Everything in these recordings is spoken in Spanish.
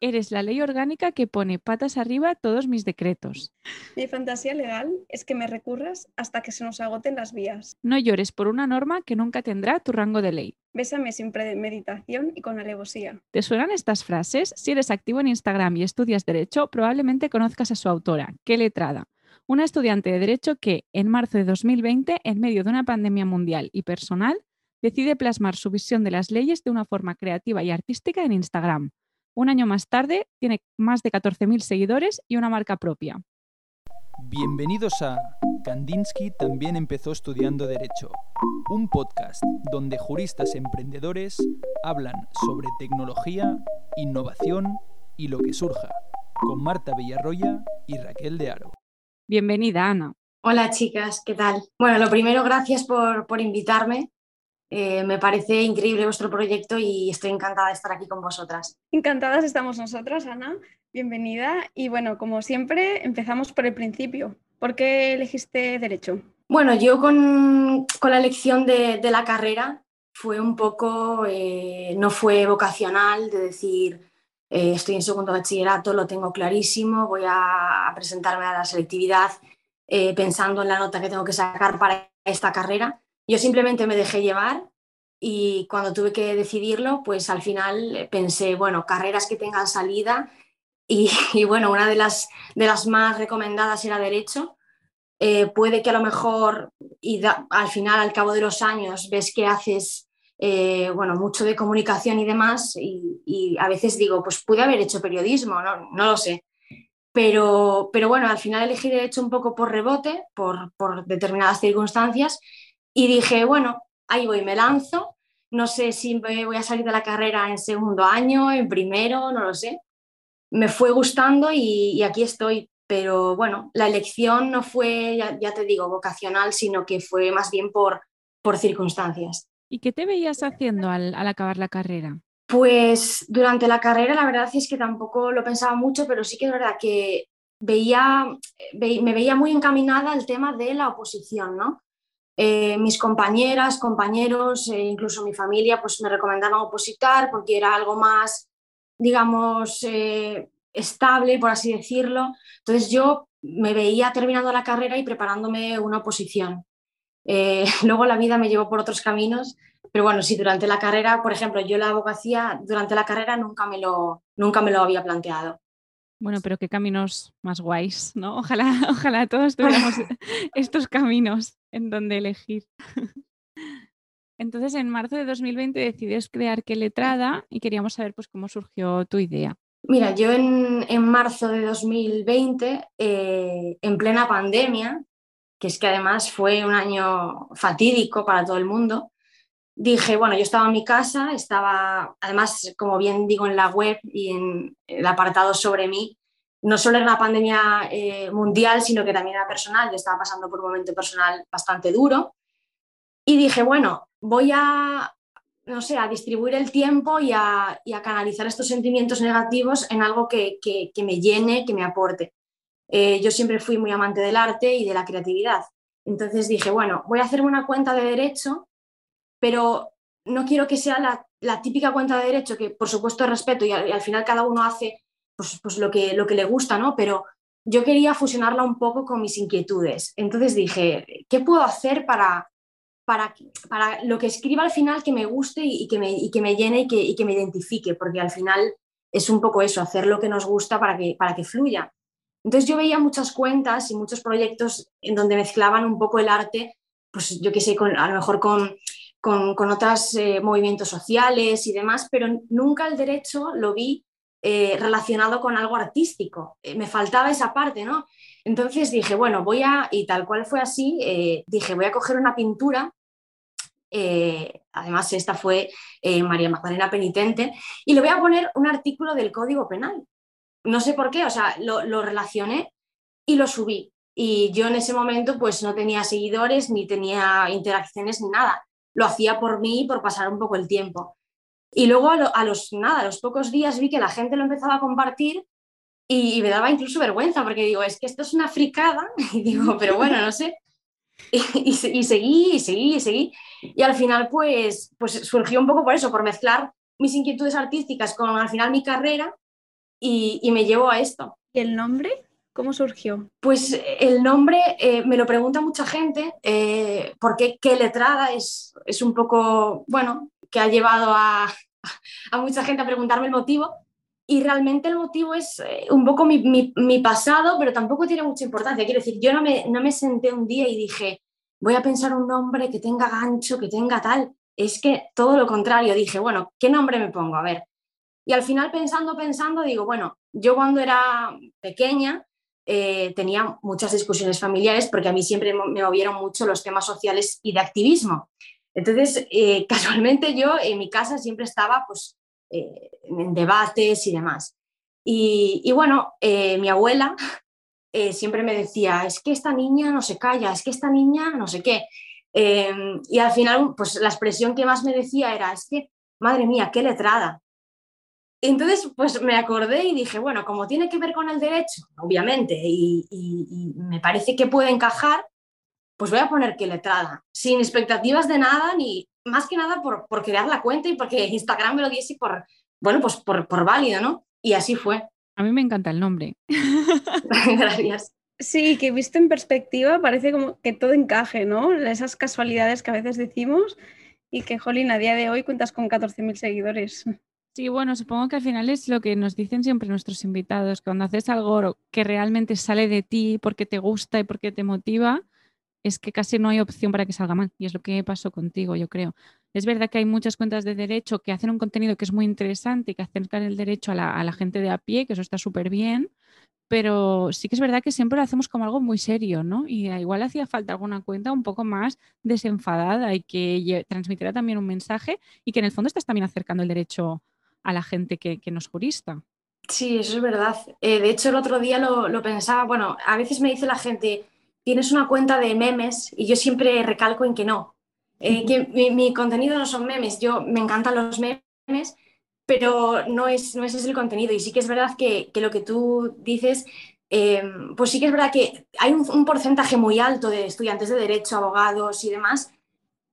Eres la ley orgánica que pone patas arriba todos mis decretos. Mi fantasía legal es que me recurras hasta que se nos agoten las vías. No llores por una norma que nunca tendrá tu rango de ley. Bésame sin premeditación y con alevosía. ¿Te suenan estas frases? Si eres activo en Instagram y estudias Derecho, probablemente conozcas a su autora, qué letrada. Una estudiante de Derecho que, en marzo de 2020, en medio de una pandemia mundial y personal, decide plasmar su visión de las leyes de una forma creativa y artística en Instagram. Un año más tarde, tiene más de 14.000 seguidores y una marca propia. Bienvenidos a Kandinsky también empezó estudiando Derecho, un podcast donde juristas emprendedores hablan sobre tecnología, innovación y lo que surja, con Marta Villarroya y Raquel de Aro. Bienvenida, Ana. Hola chicas, ¿qué tal? Bueno, lo primero, gracias por, por invitarme. Eh, me parece increíble vuestro proyecto y estoy encantada de estar aquí con vosotras. Encantadas estamos nosotras, Ana. Bienvenida. Y bueno, como siempre, empezamos por el principio. ¿Por qué elegiste Derecho? Bueno, yo con, con la elección de, de, la carrera fue un poco, eh, no fue vocacional, de decir, eh, estoy en segundo bachillerato, lo tengo clarísimo, voy a, presentarme a la selectividad pensando en la nota que tengo que sacar para esta carrera yo simplemente me dejé llevar y cuando tuve que decidirlo, pues al final pensé, bueno, carreras que tengan salida y, bueno, una de las, de las más recomendadas era derecho. Eh, puede que a lo mejor y da, al final, al cabo de los años, ves que haces eh, bueno, mucho de comunicación y demás y, y, a veces digo, pues pude haber hecho periodismo, no, no lo sé. Pero, pero bueno, al final elegí derecho un poco por rebote, por, por determinadas circunstancias y dije, bueno, ahí voy, me lanzo. No sé si voy a salir de la carrera en segundo año, en primero, no lo sé. Me fue gustando y, y aquí estoy. Pero bueno, la elección no fue, ya, ya, te digo, vocacional, sino que fue más bien por, por circunstancias. ¿Y qué te veías haciendo al, al acabar la carrera? Pues durante la carrera la verdad es que tampoco lo pensaba mucho, pero sí que es verdad que veía, ve, me veía muy encaminada al tema de la oposición, ¿no? Eh, mis compañeras, compañeros, eh, incluso mi familia, pues me recomendaban opositar porque era algo más, digamos, eh, estable, por así decirlo. Entonces yo me veía terminando la carrera y preparándome una oposición. luego la vida me llevó por otros caminos, pero bueno, sí, durante la carrera, por ejemplo, yo la abogacía durante la carrera nunca me lo, nunca me lo había planteado. Bueno, pero qué caminos más guays, ¿no? Ojalá, ojalá todos tuviéramos estos caminos en donde elegir. Entonces, en marzo de 2020 decides crear Qué Letrada y queríamos saber pues, cómo surgió tu idea. Mira, yo en, en marzo de 2020, eh, en plena pandemia, que es que además fue un año fatídico para todo el mundo, dije, bueno, yo estaba en mi casa, estaba, además, como bien digo en la web y en el apartado sobre mí, no solo era una pandemia eh, mundial, sino que también era personal, yo estaba pasando por un momento personal bastante duro. Y dije, bueno, voy a, no sé, a distribuir el tiempo y a, y a canalizar estos sentimientos negativos en algo que, que, que me llene, que me aporte. Eh, yo siempre fui muy amante del arte y de la creatividad. Entonces dije, bueno, voy a hacerme una cuenta de derecho pero no quiero que sea la, típica cuenta de derecho, que por supuesto respeto y al, final cada uno hace pues, pues lo, que, lo que le gusta, ¿no? Pero yo quería fusionarla un poco con mis inquietudes. Entonces dije, ¿qué puedo hacer para, para, para lo que escriba al final que me guste y, y que, me, y que me llene y que, y que me identifique? Porque al final es un poco eso, hacer lo que nos gusta para que, para que fluya. Entonces yo veía muchas cuentas y muchos proyectos en donde mezclaban un poco el arte, pues yo qué sé, con, a lo mejor con con, con otros eh, movimientos sociales y demás, pero nunca el derecho lo vi eh, relacionado con algo artístico. Eh, me faltaba esa parte, ¿no? Entonces dije, bueno, voy a, y tal cual fue así, dije, voy a coger una pintura, además esta fue María Magdalena Penitente, y le voy a poner un artículo del Código Penal. No sé por qué, o sea, lo, lo relacioné y lo subí. Y yo en ese momento pues no tenía seguidores, ni tenía interacciones, ni nada lo hacía por mí, por pasar un poco el tiempo. Y luego a, lo, a, los, nada, los pocos días vi que la gente lo empezaba a compartir y, y, me daba incluso vergüenza porque digo, es que esto es una fricada y digo, pero bueno, no sé. Y, y, y, seguí, y seguí, y seguí. Y al final pues, pues surgió un poco por eso, por mezclar mis inquietudes artísticas con al final mi carrera y, me llevó a esto. ¿Y el nombre? ¿Cómo surgió? Pues el nombre eh, me lo pregunta mucha gente, eh, porque qué letrada es, es un poco, bueno, que ha llevado a, a mucha gente a preguntarme el motivo. Y realmente el motivo es eh, un poco mi, mi, pasado, pero tampoco tiene mucha importancia. Quiero decir, yo no me, no me senté un día y dije, voy a pensar un nombre que tenga gancho, que tenga tal. Es que todo lo contrario, dije, bueno, ¿qué nombre me pongo? A ver. Y al final pensando, pensando, digo, bueno, yo cuando era pequeña eh, tenía muchas discusiones familiares porque a mí siempre me movieron mucho los temas sociales y de activismo. Entonces, eh, casualmente yo en mi casa siempre estaba pues, eh, en debates y demás. Y, bueno, mi abuela siempre me decía, es que esta niña no se calla, es que esta niña no sé qué. y al final, pues la expresión que más me decía era, es que, madre mía, qué letrada. Entonces, pues me acordé y dije, bueno, como tiene que ver con el derecho, obviamente, y, me parece que puede encajar, pues voy a poner que letrada, sin expectativas de nada, ni más que nada por, por crear la cuenta y porque Instagram me lo diese por, bueno, pues por, por válido, ¿no? Y así fue. A mí me encanta el nombre. Gracias. Sí, que visto en perspectiva parece como que todo encaje, ¿no? Esas casualidades que a veces decimos y que, jolín, a día de hoy cuentas con 14.000 seguidores. Sí, bueno, supongo que al final es lo que nos dicen siempre nuestros invitados, cuando haces algo que realmente sale de ti porque te gusta y porque te motiva, es que casi no hay opción para que salga mal. Y es lo que pasó contigo, yo creo. Es verdad que hay muchas cuentas de derecho que hacen un contenido que es muy interesante y que acercan el derecho a la, gente de a pie, que eso está súper bien, pero sí que es verdad que siempre lo hacemos como algo muy serio, ¿no? Y igual hacía falta alguna cuenta un poco más desenfadada y que transmitiera también un mensaje y que en el fondo estás también acercando el derecho a la gente que, que no es jurista. Sí, eso es verdad. Eh, de hecho, el otro día lo, pensaba, bueno, a veces me dice la gente, tienes una cuenta de memes y yo siempre recalco en que no, eh, que mi, contenido no son memes, yo me encantan los memes, pero no es, no es ese el contenido. Y sí que es verdad que, que lo que tú dices, eh, pues sí que es verdad que hay un, un, porcentaje muy alto de estudiantes de derecho, abogados y demás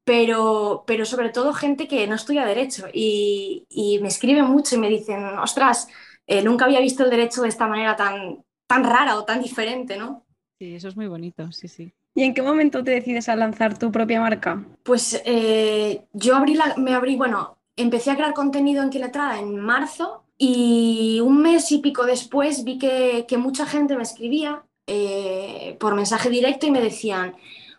pero, pero sobre todo gente que no estudia derecho y, me escribe mucho y me dicen, ostras, eh, nunca había visto el derecho de esta manera tan, tan rara o tan diferente, ¿no? Sí, eso es muy bonito, sí, sí. ¿Y en qué momento te decides a lanzar tu propia marca? Pues eh, yo abrí la, me abrí, bueno, empecé a crear contenido en Quiletrada en marzo y un mes y pico después vi que, que mucha gente me escribía eh, por mensaje directo y me decían,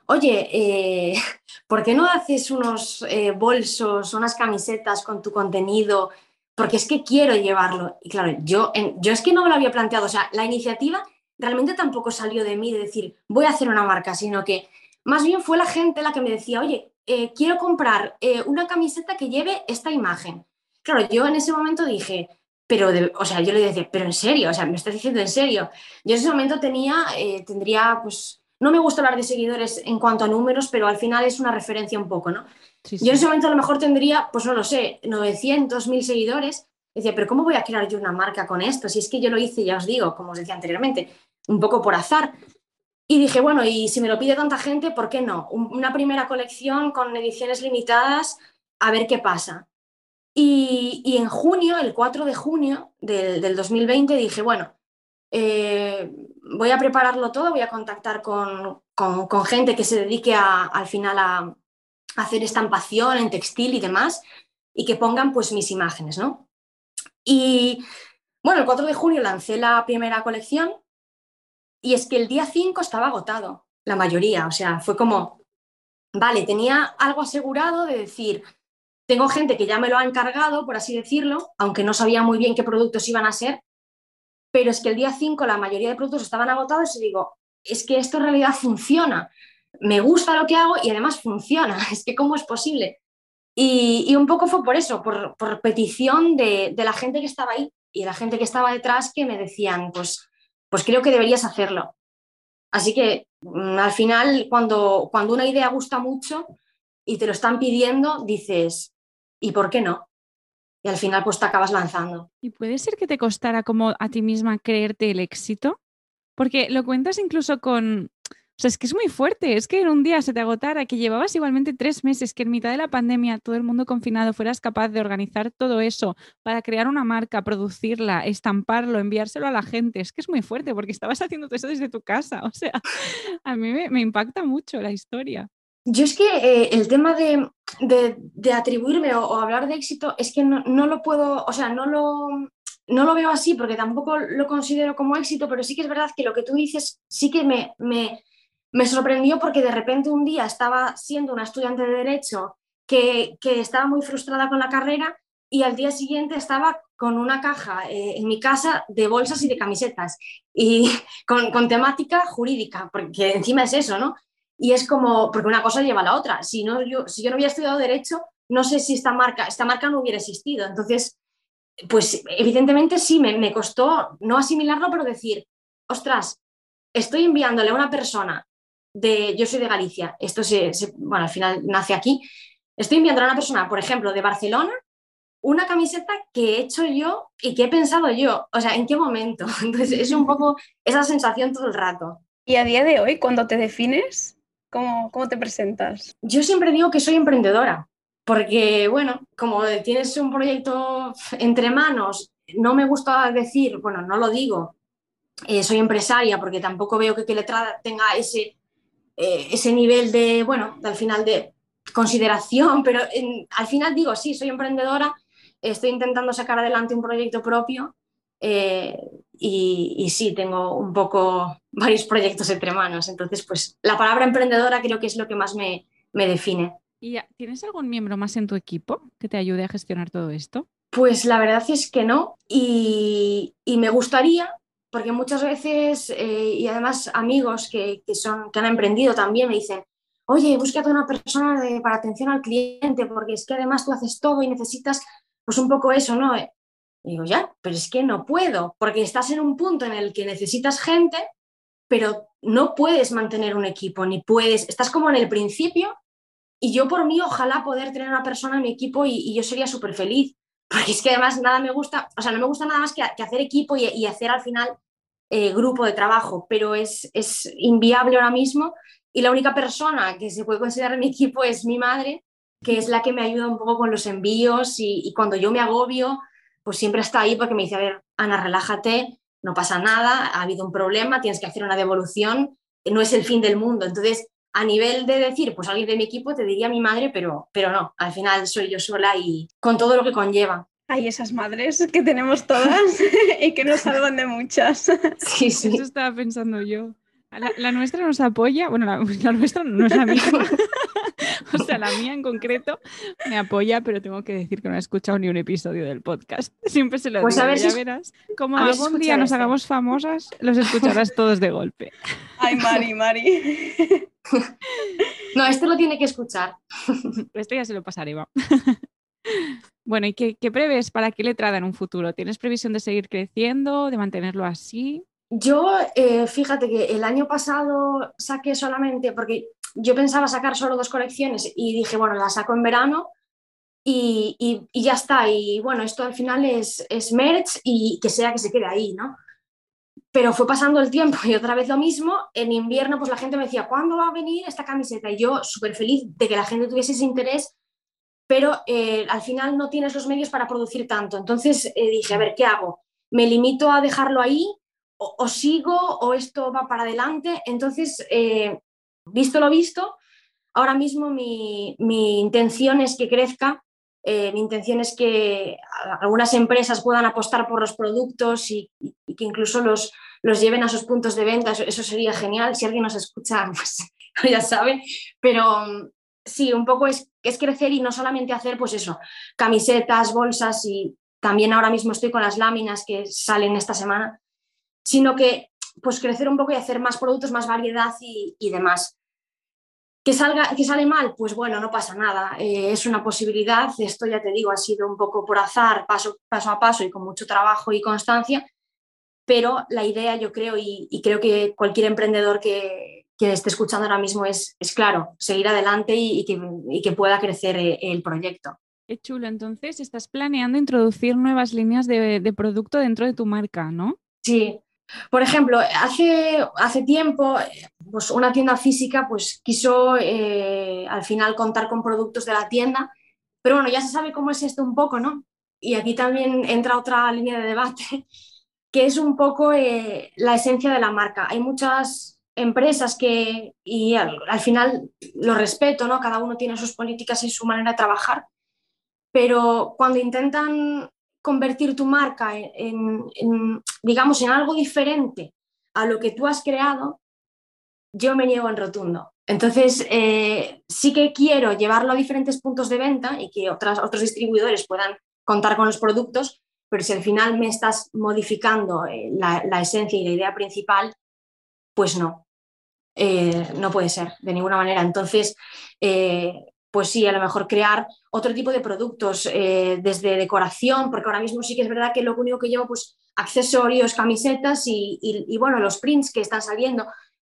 oye, eh, ¿por qué no haces unos eh, bolsos, unas camisetas con tu contenido? Porque es que quiero llevarlo. Y claro, yo, yo es que no me lo había planteado. O sea, la iniciativa realmente tampoco salió de mí de decir, voy a hacer una marca, sino que más bien fue la gente la que me decía, oye, eh, quiero comprar una camiseta que lleve esta imagen. Claro, yo en ese momento dije, pero, o sea, yo le decía, pero en serio, o sea, me estás diciendo en serio. Yo en ese momento tenía, tendría, pues, no me gusta hablar de seguidores en cuanto a números, pero al final es una referencia un poco, ¿no? Yo en ese momento a lo mejor tendría, pues no lo sé, 900, 1000 seguidores. Decía, pero ¿cómo voy a crear yo una marca con esto? Si es que yo lo hice, ya os digo, como os decía anteriormente, un poco por azar. Y dije, bueno, y si me lo pide tanta gente, ¿por qué no? Una primera colección con ediciones limitadas, a ver qué pasa. Y, en junio, el 4 de junio del, del 2020, dije, bueno, eh, voy a prepararlo todo, voy a contactar con, gente que se dedique al final a, hacer estampación en textil y demás, y que pongan pues mis imágenes, ¿no? Y bueno, el 4 de junio lancé la primera colección y es que el día 5 estaba agotado, la mayoría, o sea, fue como, vale, tenía algo asegurado de decir, tengo gente que ya me lo ha encargado, por así decirlo, aunque no sabía muy bien qué productos iban a ser, pero es que el día 5 la mayoría de productos estaban agotados y digo, es que esto en realidad funciona, me gusta lo que hago y además funciona, es que cómo es posible. Y, un poco fue por eso, por, petición de, la gente que estaba ahí y la gente que estaba detrás que me decían, pues, pues creo que deberías hacerlo. Así que mm, al final, cuando, cuando una idea gusta mucho y te lo están pidiendo, dices, ¿y por qué no? Y al final pues te acabas lanzando. ¿Y puede ser que te costara como a ti misma creerte el éxito? Porque lo cuentas incluso con, O sea, es que es muy fuerte, es que en un día se te agotara, que llevabas igualmente tres meses, que en mitad de la pandemia todo el mundo confinado fueras capaz de organizar todo eso para crear una marca, producirla, estamparlo, enviárselo a la gente. Es que es muy fuerte porque estabas haciendo todo eso desde tu casa. O sea, a mí me, impacta mucho la historia. Yo es que eh, el tema de, de, atribuirme o, hablar de éxito es que no, no lo puedo, o sea, no lo, no lo veo así porque tampoco lo considero como éxito, pero sí que es verdad que lo que tú dices sí que me, me, me sorprendió porque de repente un día estaba siendo una estudiante de derecho que, estaba muy frustrada con la carrera y al día siguiente estaba con una caja eh, en mi casa de bolsas y de camisetas y con, temática jurídica, porque encima es eso, ¿no? Y es como, porque una cosa lleva a la otra. Si, no, yo, si yo no hubiera estudiado derecho, no sé si esta marca, esta marca no hubiera existido. Entonces, pues evidentemente sí, me, me costó no asimilarlo, pero decir, ostras, estoy enviándole a una persona yo soy de Galicia, esto se, bueno, al final nace aquí, estoy enviando a una persona, por ejemplo, de Barcelona, una camiseta que he hecho yo y que he pensado yo, o sea, ¿en qué momento? Entonces es un poco esa sensación todo el rato. Y a día de hoy, cuando te defines, ¿cómo, te presentas? Yo siempre digo que soy emprendedora, porque, bueno, como tienes un proyecto entre manos, no me gusta decir, bueno, no lo digo, eh, soy empresaria, porque tampoco veo que, que letrada tenga ese eh, ese nivel de, bueno, al final de consideración, pero al final digo, sí, soy emprendedora, estoy intentando sacar adelante un proyecto propio eh, y, sí, tengo un poco varios proyectos entre manos. Entonces, pues la palabra emprendedora creo que es lo que más me, me define. ¿Y tienes algún miembro más en tu equipo que te ayude a gestionar todo esto? Pues la verdad es que no y, y me gustaría, porque muchas veces, eh, y además amigos que, son, que han emprendido también me dicen, oye, búscate una persona para atención al cliente, porque es que además tú haces todo y necesitas pues un poco eso, ¿no? Y digo, ya, pero es que no puedo, porque estás en un punto en el que necesitas gente, pero no puedes mantener un equipo, ni puedes, estás como en el principio, y yo por mí ojalá poder tener una persona en mi equipo y, yo sería súper feliz, porque es que además nada me gusta, o sea, no me gusta nada más que, hacer equipo y, hacer al final eh, grupo de trabajo, pero es, es inviable ahora mismo y la única persona que se puede considerar en mi equipo es mi madre, que es la que me ayuda un poco con los envíos y, cuando yo me agobio, pues siempre está ahí porque me dice, a ver, Ana, relájate, no pasa nada, ha habido un problema, tienes que hacer una devolución, no es el fin del mundo. Entonces, a nivel de decir, pues alguien de mi equipo te diría mi madre, pero, pero no, al final soy yo sola y con todo lo que conlleva. Hay esas madres que tenemos todas y que nos salvan de muchas. Sí, sí. Eso estaba pensando yo. La, nuestra nos apoya, bueno, la, nuestra no es la misma, o sea, la mía en concreto me apoya, pero tengo que decir que no he escuchado ni un episodio del podcast. Siempre se lo pues digo, a ver ya verás. Como algún día nos hagamos famosas, los escucharás todos de golpe. Ay, Mari, Mari. No, este lo tiene que escuchar. Esto ya se lo pasaré, va. Bueno, ¿y qué, prevés para qué letrada en un futuro? ¿Tienes previsión de seguir creciendo, de mantenerlo así? Yo, eh, fíjate que el año pasado saqué solamente, porque yo pensaba sacar solo dos colecciones y dije, bueno, la saco en verano y, ya está. Y bueno, esto al final es, es merch y que sea que se quede ahí, ¿no? Pero fue pasando el tiempo y otra vez lo mismo. En invierno, pues la gente me decía, ¿cuándo va a venir esta camiseta? Y yo súper feliz de que la gente tuviese ese interés pero eh, al final no tienes los medios para producir tanto. Entonces eh, dije, a ver, ¿qué hago? ¿Me limito a dejarlo ahí o, sigo o esto va para adelante? Entonces, eh, visto lo visto, ahora mismo mi, intención es que crezca, mi intención es que algunas empresas puedan apostar por los productos y, que incluso los, los lleven a sus puntos de venta, eso, sería genial. Si alguien nos escucha, pues ya sabe, pero sí, un poco es, es crecer y no solamente hacer, pues eso, camisetas, bolsas y también ahora mismo estoy con las láminas que salen esta semana, sino que pues crecer un poco y hacer más productos, más variedad y, demás. ¿Que, salga, ¿Que sale mal? Pues bueno, no pasa nada, eh, es una posibilidad, esto ya te digo, ha sido un poco por azar, paso, paso a paso y con mucho trabajo y constancia, pero la idea yo creo y creo que cualquier emprendedor que, quien esté escuchando ahora mismo es, es claro, seguir adelante y, que, pueda crecer eh, el proyecto. Qué chulo. Entonces, estás planeando introducir nuevas líneas de, producto dentro de tu marca, ¿no? Sí, Por ejemplo, hace, hace tiempo pues una tienda física pues, quiso eh, al final contar con productos de la tienda, pero bueno, ya se sabe cómo es esto un poco, ¿no? Y aquí también entra otra línea de debate, que es un poco eh, la esencia de la marca. Hay muchas empresas que, y al, final lo respeto, ¿no? Cada uno tiene sus políticas y su manera de trabajar, pero cuando intentan convertir tu marca en, digamos, en algo diferente a lo que tú has creado, yo me niego en rotundo. Entonces, eh, sí que quiero llevarlo a diferentes puntos de venta y que otras, otros distribuidores puedan contar con los productos, pero si al final me estás modificando eh, la, esencia y la idea principal, pues no, eh, no puede ser de ninguna manera. Entonces, pues sí, a lo mejor crear otro tipo de productos eh, desde decoración, porque ahora mismo sí que es verdad que lo único que llevo, pues accesorios, camisetas y, bueno, los prints que están saliendo,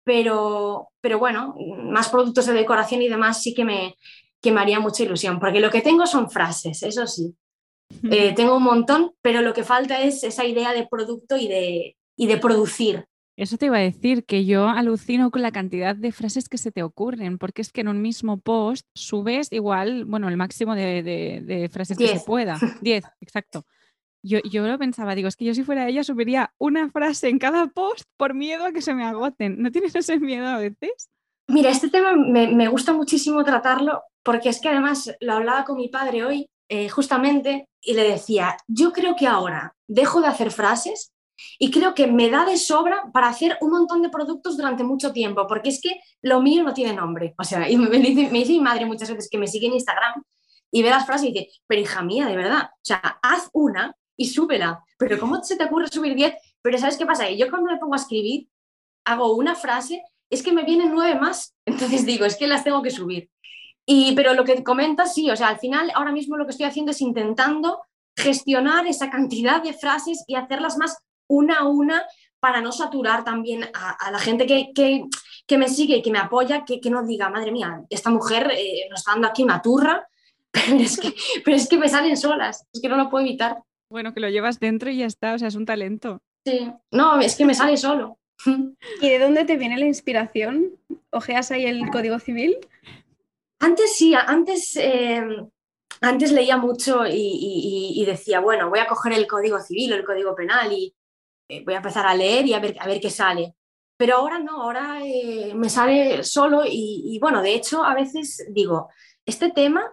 pero, pero bueno, más productos de decoración y demás sí que me, que me haría mucha ilusión, porque lo que tengo son frases, eso sí. Eh, tengo un montón, pero lo que falta es esa idea de producto y de, y de producir. Eso te iba a decir, que yo alucino con la cantidad de frases que se te ocurren, porque es que en un mismo post subes igual, bueno, el máximo de, frases que se pueda. Diez, exacto. Yo, yo lo pensaba, digo, es que yo si fuera ella subiría una frase en cada post por miedo a que se me agoten. ¿No tienes ese miedo a veces? Mira, este tema me, gusta muchísimo tratarlo porque es que además lo hablaba con mi padre hoy, eh, justamente, y le decía, yo creo que ahora dejo de hacer frases y creo que me da de sobra para hacer un montón de productos durante mucho tiempo, porque es que lo mío no tiene nombre. O sea, y me, dice, mi madre muchas veces que me sigue en Instagram y ve las frases y dice, pero hija mía, de verdad, o sea, haz una y súbela. Pero ¿cómo se te ocurre subir 10? Pero ¿sabes qué pasa? Yo cuando me pongo a escribir, hago una frase, es que me vienen nueve más. Entonces digo, es que las tengo que subir. Y, pero lo que comentas, sí, o sea, al final ahora mismo lo que estoy haciendo es intentando gestionar esa cantidad de frases y hacerlas más una a una para no saturar también a, la gente que, me sigue y que me apoya, que, no diga, madre mía, esta mujer eh, nos está dando aquí una turra, pero es, que, pero es que me salen solas, es que no lo puedo evitar. Bueno, que lo llevas dentro y ya está, o sea, es un talento. Sí, no, es que me sale solo. ¿Y de dónde te viene la inspiración? ¿Ojeas ahí el Código Civil? Antes sí, antes, eh, antes leía mucho y, decía, bueno, voy a coger el Código Civil o el Código Penal y, eh, voy a empezar a leer y a ver, a ver qué sale. Pero ahora no, ahora eh, me sale solo y, bueno, de hecho a veces digo, este tema,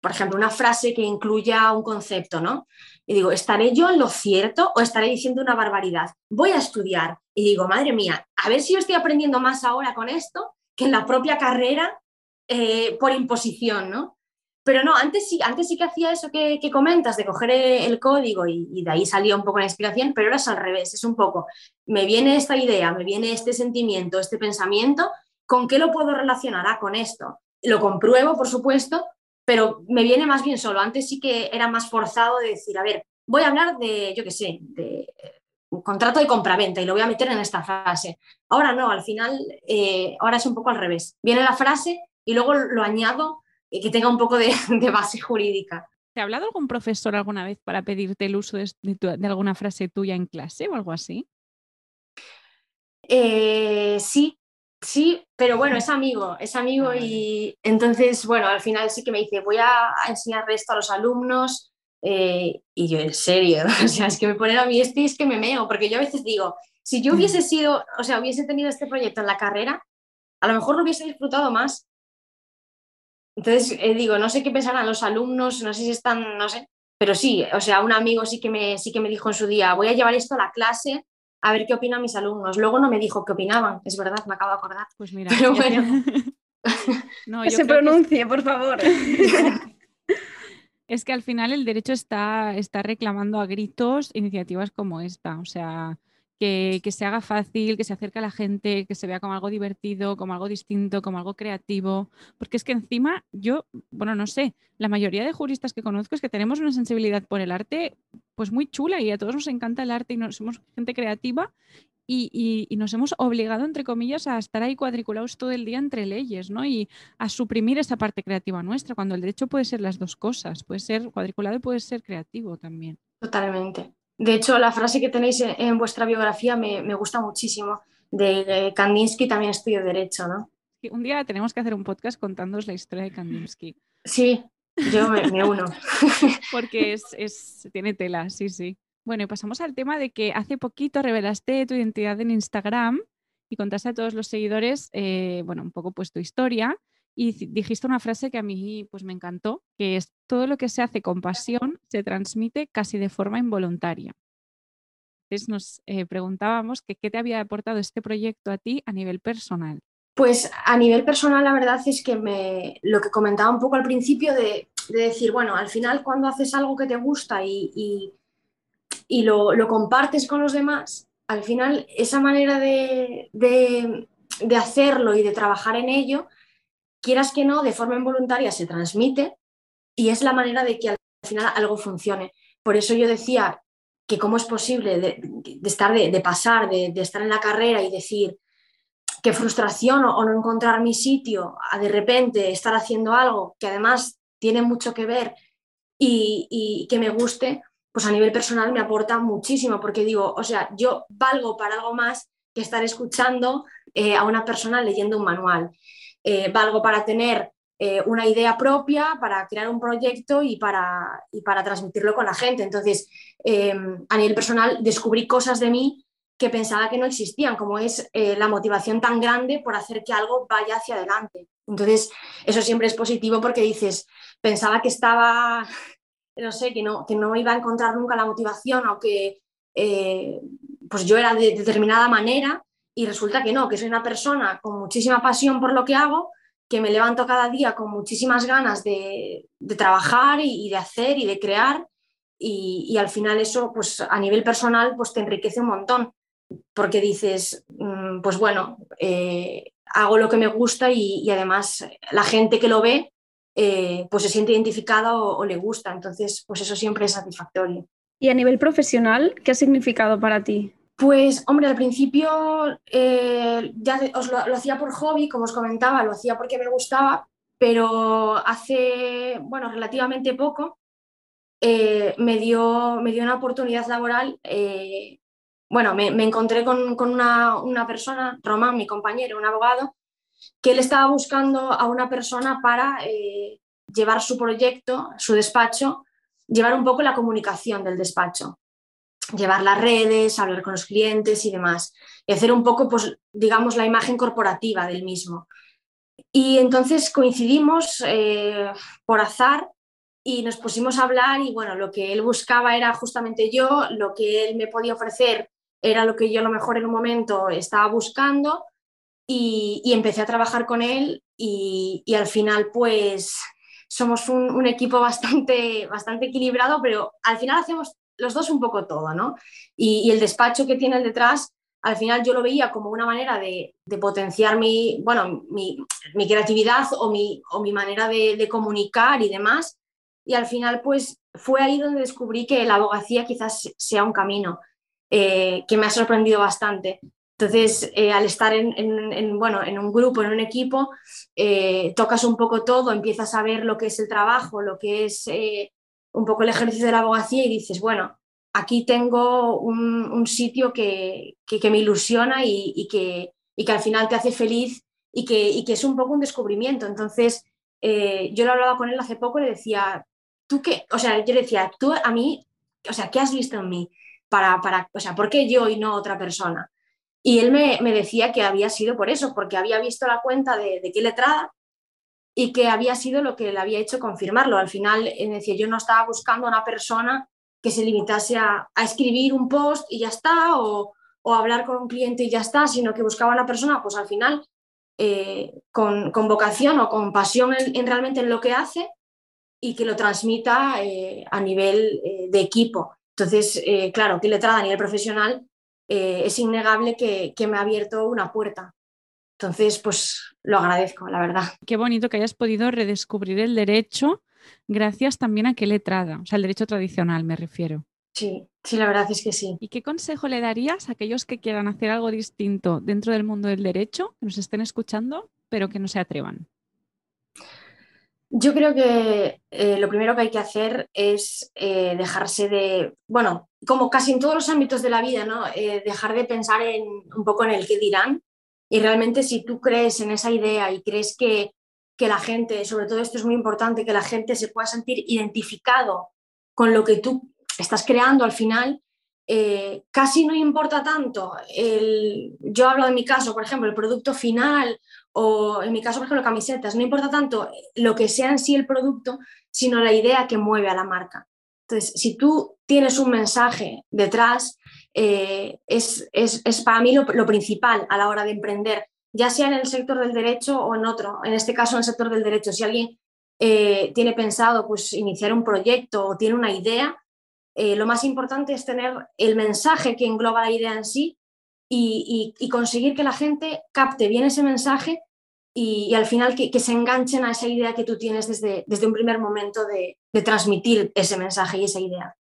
por ejemplo, una frase que incluya un concepto, ¿no? Y digo, ¿estaré yo en lo cierto o estaré diciendo una barbaridad? Voy a estudiar y digo, madre mía, a ver si yo estoy aprendiendo más ahora con esto que en la propia carrera eh, por imposición, ¿no? Pero no, antes sí, antes sí que hacía eso que, comentas, de coger el código y, de ahí salía un poco la inspiración, pero ahora es al revés, es un poco, me viene esta idea, me viene este sentimiento, este pensamiento, ¿con qué lo puedo relacionar? Ah, con esto. Lo compruebo, por supuesto, pero me viene más bien solo. Antes sí que era más forzado de decir, a ver, voy a hablar de, yo qué sé, de un contrato de compraventa y lo voy a meter en esta frase. Ahora no, al final, eh, ahora es un poco al revés. Viene la frase y luego lo añado y que tenga un poco de, base jurídica. ¿Te ha hablado algún profesor alguna vez para pedirte el uso de, alguna frase tuya en clase o algo así? Eh, sí, sí, pero bueno, es amigo, es amigo y entonces, bueno, al final sí que me dice, voy a, enseñar esto a los alumnos eh, y yo, en serio, o sea, es que me ponen a mí esto y es que me meo, porque yo a veces digo, si yo hubiese sido, o sea, hubiese tenido este proyecto en la carrera, a lo mejor lo hubiese disfrutado más, entonces, eh, digo, no sé qué pensarán los alumnos, no sé si están, no sé, pero sí, o sea, un amigo sí que me, sí que me dijo en su día, voy a llevar esto a la clase a ver qué opinan mis alumnos. Luego no me dijo qué opinaban, es verdad, me acabo de acordar. Pues mira, pero bueno. que se pronuncie, por favor. es que al final el derecho está, está reclamando a gritos iniciativas como esta. O sea, que, se haga fácil, que se acerque a la gente, que se vea como algo divertido, como algo distinto, como algo creativo. Porque es que encima yo, bueno, no sé, la mayoría de juristas que conozco es que tenemos una sensibilidad por el arte pues muy chula y a todos nos encanta el arte y no, somos gente creativa y, y, nos hemos obligado, entre comillas, a estar ahí cuadriculados todo el día entre leyes, ¿no? Y a suprimir esa parte creativa nuestra, cuando el derecho puede ser las dos cosas, puede ser cuadriculado y puede ser creativo también. Totalmente. De hecho, la frase que tenéis en, vuestra biografía me, gusta muchísimo. De Kandinsky también estudio Derecho, ¿no? Un día tenemos que hacer un podcast contándoos la historia de Kandinsky. Sí, yo me, uno. Porque es, tiene tela, sí, sí. Bueno, y pasamos al tema de que hace poquito revelaste tu identidad en Instagram y contaste a todos los seguidores, eh, bueno, un poco pues tu historia y dijiste una frase que a mí pues me encantó, que es todo lo que se hace con pasión se transmite casi de forma involuntaria. Entonces nos eh, preguntábamos que qué te había aportado este proyecto a ti a nivel personal. Pues a nivel personal la verdad es que me, lo que comentaba un poco al principio de, decir, bueno, al final cuando haces algo que te gusta y, y, lo, compartes con los demás, al final esa manera de, de, hacerlo y de trabajar en ello, quieras que no, de forma involuntaria se transmite y es la manera de que al final algo funcione. Por eso yo decía que cómo es posible de, estar de, pasar, de, estar en la carrera y decir, qué frustración o, no encontrar mi sitio, a de repente estar haciendo algo que además tiene mucho que ver y, que me guste, pues a nivel personal me aporta muchísimo, porque digo, o sea, yo valgo para algo más que estar escuchando eh, a una persona leyendo un manual. Eh, valgo para tener eh, una idea propia, para crear un proyecto y para, y para transmitirlo con la gente. Entonces, a nivel personal, descubrí cosas de mí que pensaba que no existían, como es eh, la motivación tan grande por hacer que algo vaya hacia adelante. Entonces, eso siempre es positivo porque dices, pensaba que estaba, no sé, que no, que no iba a encontrar nunca la motivación o que eh, pues yo era de determinada manera y resulta que no, que soy una persona con muchísima pasión por lo que hago, que me levanto cada día con muchísimas ganas de, trabajar y, de hacer y de crear y, al final eso pues a nivel personal pues te enriquece un montón porque dices, mm, pues bueno, eh, hago lo que me gusta y, además la gente que lo ve eh, pues se siente identificada o, le gusta, entonces pues eso siempre es satisfactorio. ¿Y a nivel profesional, qué ha significado para ti? Pues hombre, al principio eh, ya os lo, hacía por hobby, como os comentaba, lo hacía porque me gustaba, pero hace, bueno, relativamente poco me, dio, me dio una oportunidad laboral bueno, me, encontré con, una, persona, Román, mi compañero, un abogado, que él estaba buscando a una persona para eh, llevar su proyecto, su despacho, llevar un poco la comunicación del despacho, llevar las redes, hablar con los clientes y demás, y hacer un poco, pues, digamos, la imagen corporativa del mismo. Y entonces coincidimos eh, por azar y nos pusimos a hablar y bueno, lo que él buscaba era justamente yo, lo que él me podía ofrecer era lo que yo a lo mejor en un momento estaba buscando y, empecé a trabajar con él y, al final pues somos un, equipo bastante, bastante equilibrado, pero al final hacemos los dos un poco todo, ¿no? Y, el despacho que tiene el detrás, al final yo lo veía como una manera de, potenciar mi, bueno, mi, creatividad o mi, o mi manera de, comunicar y demás. Y al final, pues fue ahí donde descubrí que la abogacía quizás sea un camino. Eh, que me ha sorprendido bastante. Entonces, eh, al estar en, bueno, en un grupo, en un equipo, eh, tocas un poco todo, empiezas a ver lo que es el trabajo, lo que es un poco el ejercicio de la abogacía y dices, bueno, aquí tengo un, sitio que, que, me ilusiona y, que, y, que, al final te hace feliz y que, y es un poco un descubrimiento. Entonces, yo lo hablaba con él hace poco y le decía, ¿tú qué? O sea, yo le decía, tú a mí, o sea, ¿qué has visto en mí? para, para, o sea, ¿por qué yo y no otra persona? Y él me, decía que había sido por eso, porque había visto la cuenta de, de qué letrada y que había sido lo que le había hecho confirmarlo. Al final, eh, decía, yo no estaba buscando a una persona que se limitase a, escribir un post y ya está, o, o, hablar con un cliente y ya está, sino que buscaba a una persona, pues al final, eh, con, con, vocación o con pasión en, realmente en lo que hace y que lo transmita eh, a nivel de equipo. Entonces, claro, que letrada a nivel profesional es innegable que, me ha abierto una puerta. Entonces, pues lo agradezco, la verdad. Qué bonito que hayas podido redescubrir el derecho gracias también a qué letrada, o sea, el derecho tradicional me refiero. Sí, sí, la verdad es que sí. ¿Y qué consejo le darías a aquellos que quieran hacer algo distinto dentro del mundo del derecho, que nos estén escuchando, pero que no se atrevan? Yo creo que eh, lo primero que hay que hacer es eh, dejarse de, bueno, como casi en todos los ámbitos de la vida, ¿no? Eh, dejar de pensar en, un poco en el que dirán y realmente si tú crees en esa idea y crees que, que la gente, sobre todo esto es muy importante, que la gente se pueda sentir identificado con lo que tú estás creando al final, eh, casi no importa tanto. El, yo hablo de mi caso, por ejemplo, el producto final o en mi caso, por ejemplo, camisetas, no importa tanto lo que sea en sí el producto, sino la idea que mueve a la marca. Entonces, si tú tienes un mensaje detrás, eh, es, para mí lo, principal a la hora de emprender, ya sea en el sector del derecho o en otro, en este caso en el sector del derecho. Si alguien eh, tiene pensado pues, iniciar un proyecto o tiene una idea, eh, lo más importante es tener el mensaje que engloba la idea en sí y, conseguir que la gente capte bien ese mensaje y, al final que, se enganchen a esa idea que tú tienes desde, desde un primer momento de, de transmitir ese mensaje y esa idea.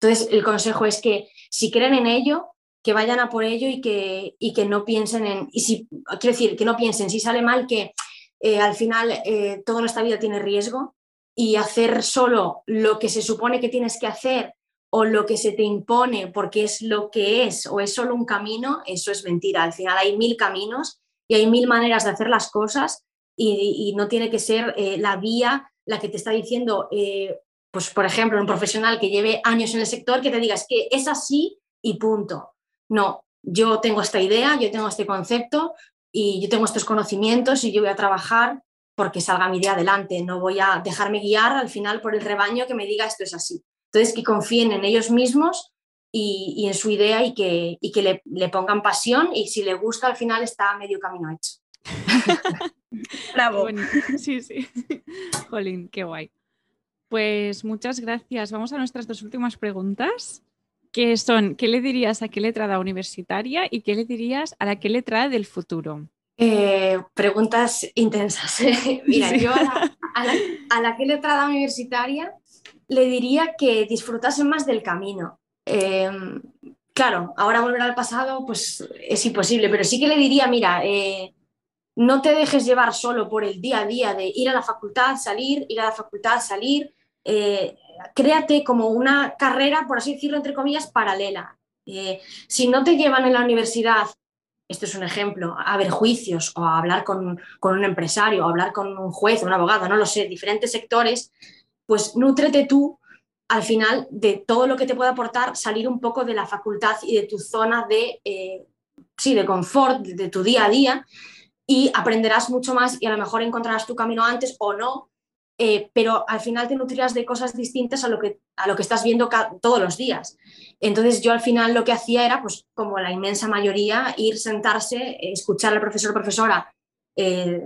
Entonces, el consejo es que si creen en ello, que vayan a por ello y que, y que no piensen en, y si, quiero decir, que no piensen, si sale mal, que eh, al final eh, toda nuestra vida tiene riesgo y hacer solo lo que se supone que tienes que hacer o lo que se te impone porque es lo que es o es solo un camino, eso es mentira. Al final hay mil caminos y hay mil maneras de hacer las cosas y, no tiene que ser eh, la vía la que te está diciendo, pues por ejemplo, un profesional que lleve años en el sector que te diga, es que es así y punto. No, yo tengo esta idea, yo tengo este concepto y yo tengo estos conocimientos y yo voy a trabajar porque salga mi idea adelante, no voy a dejarme guiar al final por el rebaño que me diga esto es así. Entonces, que confíen en ellos mismos y, en su idea y que, y que le, le, pongan pasión y si le gusta al final está medio camino hecho. Bravo. Sí, sí. Jolín, qué guay. Pues muchas gracias. Vamos a nuestras dos últimas preguntas, que son, ¿qué le dirías a qué letrada universitaria y qué le dirías a la qué letrada del futuro? Eh, preguntas intensas. Mira, yo a la, a, la, letrada universitaria le diría que disfrutasen más del camino. Em, claro, ahora volver al pasado pues es imposible, pero sí que le diría, mira, eh, no te dejes llevar solo por el día a día de ir a la facultad, salir, ir a la facultad, salir. Eh, créate como una carrera, por así decirlo, entre comillas, paralela. Eh, si no te llevan en la universidad, esto es un ejemplo, a ver juicios o a hablar con, un empresario, o a hablar con un juez, un abogado, no lo sé, diferentes sectores, pues nútrete tú al final de todo lo que te puede aportar salir un poco de la facultad y de tu zona de, eh, sí, de confort, de tu día a día y aprenderás mucho más y a lo mejor encontrarás tu camino antes o no, eh, pero al final te nutrirás de cosas distintas a lo que, a lo que estás viendo todos los días. Entonces yo al final lo que hacía era, pues como la inmensa mayoría, ir, sentarse, escuchar al profesor o profesora, eh,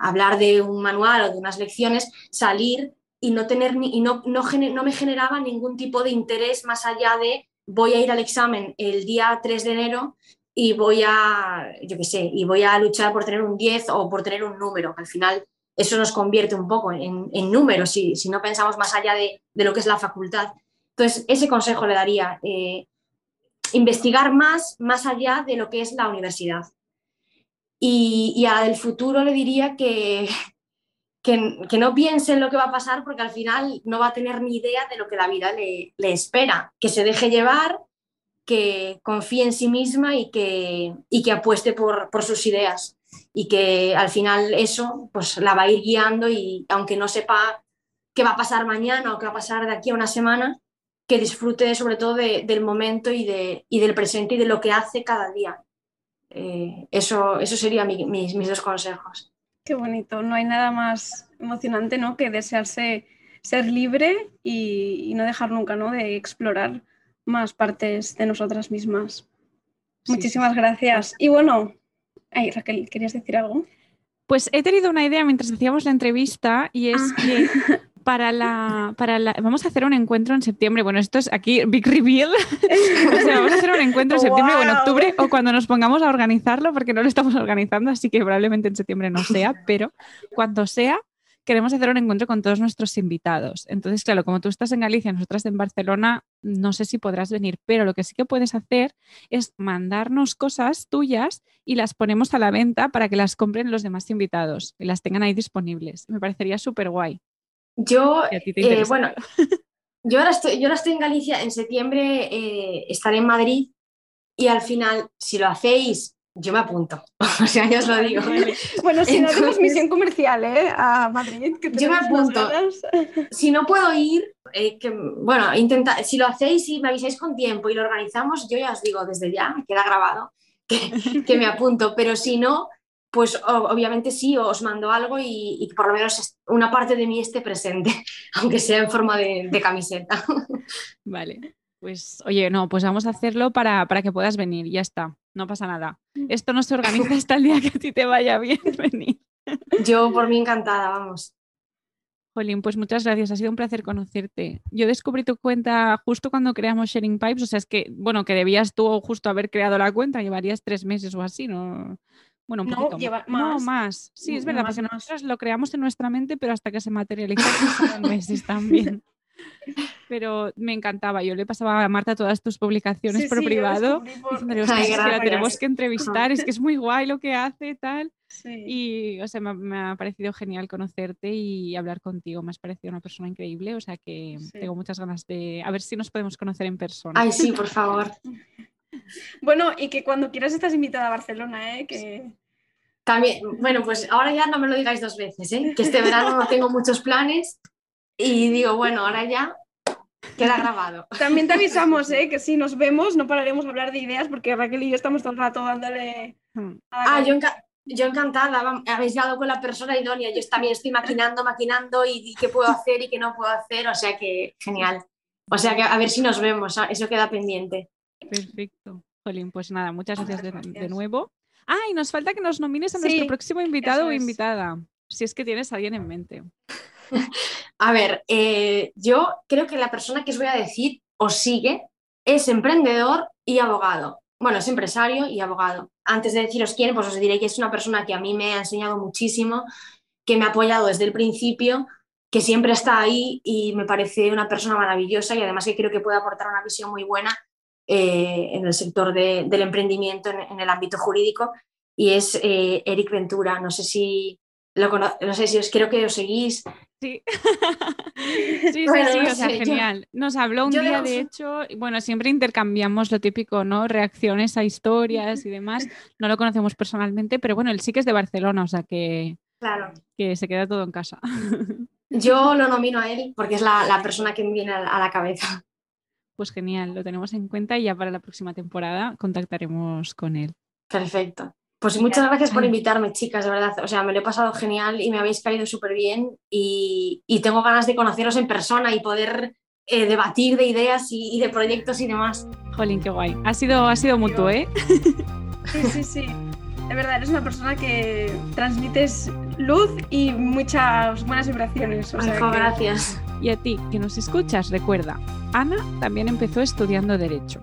hablar de un manual o de unas lecciones, salir y no, tener y no, no, no me generaba ningún tipo de interés más allá de voy a ir al examen el día 3 de enero y voy a, yo qué sé, y voy a luchar por tener un 10 o por tener un número. Al final eso nos convierte un poco en, números si, si, no pensamos más allá de, lo que es la facultad. Entonces, ese consejo le daría, eh, investigar más, más allá de lo que es la universidad. Y, y a del futuro le diría que, que, que, no piense en lo que va a pasar porque al final no va a tener ni idea de lo que la vida le, le espera, que se deje llevar que confíe en sí misma y que, y que apueste por, por, sus ideas y que al final eso pues la va a ir guiando y aunque no sepa qué va a pasar mañana o qué va a pasar de aquí a una semana, que disfrute sobre todo del momento y, de, y, del presente y de lo que hace cada día. Eh, eso, eso serían mis, mis, dos consejos. Qué bonito, no hay nada más emocionante ¿no? que desearse ser libre y, y no dejar nunca ¿no? de explorar más partes de nosotras mismas. Muchísimas gracias. Y bueno, ay, Raquel, ¿querías decir algo? Pues he tenido una idea mientras hacíamos la entrevista y es ah. que para la, para la, Vamos a hacer un encuentro en septiembre. Bueno, esto es aquí, Big Reveal. o sea, vamos a hacer un encuentro en septiembre o en octubre o cuando nos pongamos a organizarlo, porque no lo estamos organizando, así que probablemente en septiembre no sea, pero cuando sea, queremos hacer un encuentro con todos nuestros invitados. Entonces, claro, como tú estás en Galicia, nosotras en Barcelona, no sé si podrás venir, pero lo que sí que puedes hacer es mandarnos cosas tuyas y las ponemos a la venta para que las compren los demás invitados y las tengan ahí disponibles. Me parecería súper guay. Yo, eh, bueno, Yo ahora estoy, yo ahora estoy en Galicia, en septiembre eh, estaré en Madrid y al final, si lo hacéis, yo me apunto. o sea, ya os lo digo. Bueno, si no hacemos misión comercial, ¿eh? A Madrid. Que yo me tenemos apunto. Si no puedo ir, eh, que, bueno, intenta, si lo hacéis y me avisáis con tiempo y lo organizamos, yo ya os digo desde ya, me queda grabado, que, que me apunto. Pero si no, pues o- obviamente sí, os mando algo y, y por lo menos una parte de mí esté presente, aunque sea en forma de, de camiseta. Vale. Pues, oye, no, pues vamos a hacerlo para, para que puedas venir, ya está, no pasa nada. Esto no se organiza hasta el día que a ti te vaya bien venir. Yo por mí encantada, vamos. Jolín, pues muchas gracias, ha sido un placer conocerte. Yo descubrí tu cuenta justo cuando creamos Sharing Pipes, o sea, es que, bueno, que debías tú justo haber creado la cuenta, llevarías tres meses o así, ¿no? Bueno, un No, lleva No, más. más. Sí, es verdad, Más, porque más. nosotros lo creamos en nuestra mente, pero hasta que se materializó pasaron meses también. Pero me encantaba, yo le pasaba a Marta todas tus publicaciones Sí, por sí, privado, por- diciéndole, Ay, "Ostras, es que la tenemos que entrevistar, es que es muy guay lo que hace, tal. Sí. Y, o sea, me, ha- me ha parecido genial conocerte y hablar contigo. Me has parecido una persona increíble, o sea que Sí. tengo muchas ganas de a ver si nos podemos conocer en persona. Ay, sí, por favor. Bueno, y que cuando quieras estás invitada a Barcelona, ¿eh? Que... También, bueno, pues ahora ya no me lo digáis dos veces, ¿eh? que este verano no tengo muchos planes y digo, bueno, ahora ya queda grabado. También te avisamos, ¿eh? Que si nos vemos no pararemos a hablar de ideas porque Raquel y yo estamos todo el rato dándole... A la Ah, yo, enca- yo encantada, habéis dado con la persona idónea, yo también estoy maquinando, maquinando y, y qué puedo hacer y qué no puedo hacer, o sea que genial. O sea que a ver si nos vemos, eso queda pendiente. Perfecto. Jolín, pues nada, muchas gracias de, de nuevo. Ah, y nos falta que nos nomines a Sí, nuestro próximo invitado o es. invitada. Si es que tienes a alguien en mente. A ver, eh, yo creo que la persona que os voy a decir os sigue, es emprendedor y abogado. Bueno, es empresario y abogado. Antes de deciros quién, pues os diré que es una persona que a mí me ha enseñado muchísimo, que me ha apoyado desde el principio, que siempre está ahí y me parece una persona maravillosa y además que creo que puede aportar una visión muy buena eh, en el sector de- del emprendimiento en, en el ámbito jurídico y es eh, Eric Ventura. No sé si lo no sé si os creo que os seguís. Sí. sí, sí, Bueno, sí, no o sea, sé, yo- genial. Nos habló un día, de hecho, y bueno, siempre intercambiamos lo típico, ¿no? Reacciones a historias y demás. No lo conocemos personalmente, pero bueno, él sí que es de Barcelona, o sea que, Claro. que se queda todo en casa. Yo lo nomino a él porque es la, la persona que me viene a la cabeza. Pues genial, lo tenemos en cuenta y ya para la próxima temporada contactaremos con él. Perfecto. Pues muchas gracias por invitarme, chicas, de verdad. O sea, me lo he pasado genial y me habéis caído súper bien y, y tengo ganas de conoceros en persona y poder eh, debatir de ideas y, y de proyectos y demás. Jolín, qué guay. Ha sido, ha sido mutuo, ¿eh? Sí, sí, sí. De verdad, eres una persona que transmites luz y muchas buenas vibraciones. O sea que- gracias. Y a ti, que nos escuchas, recuerda, Ana también empezó estudiando Derecho.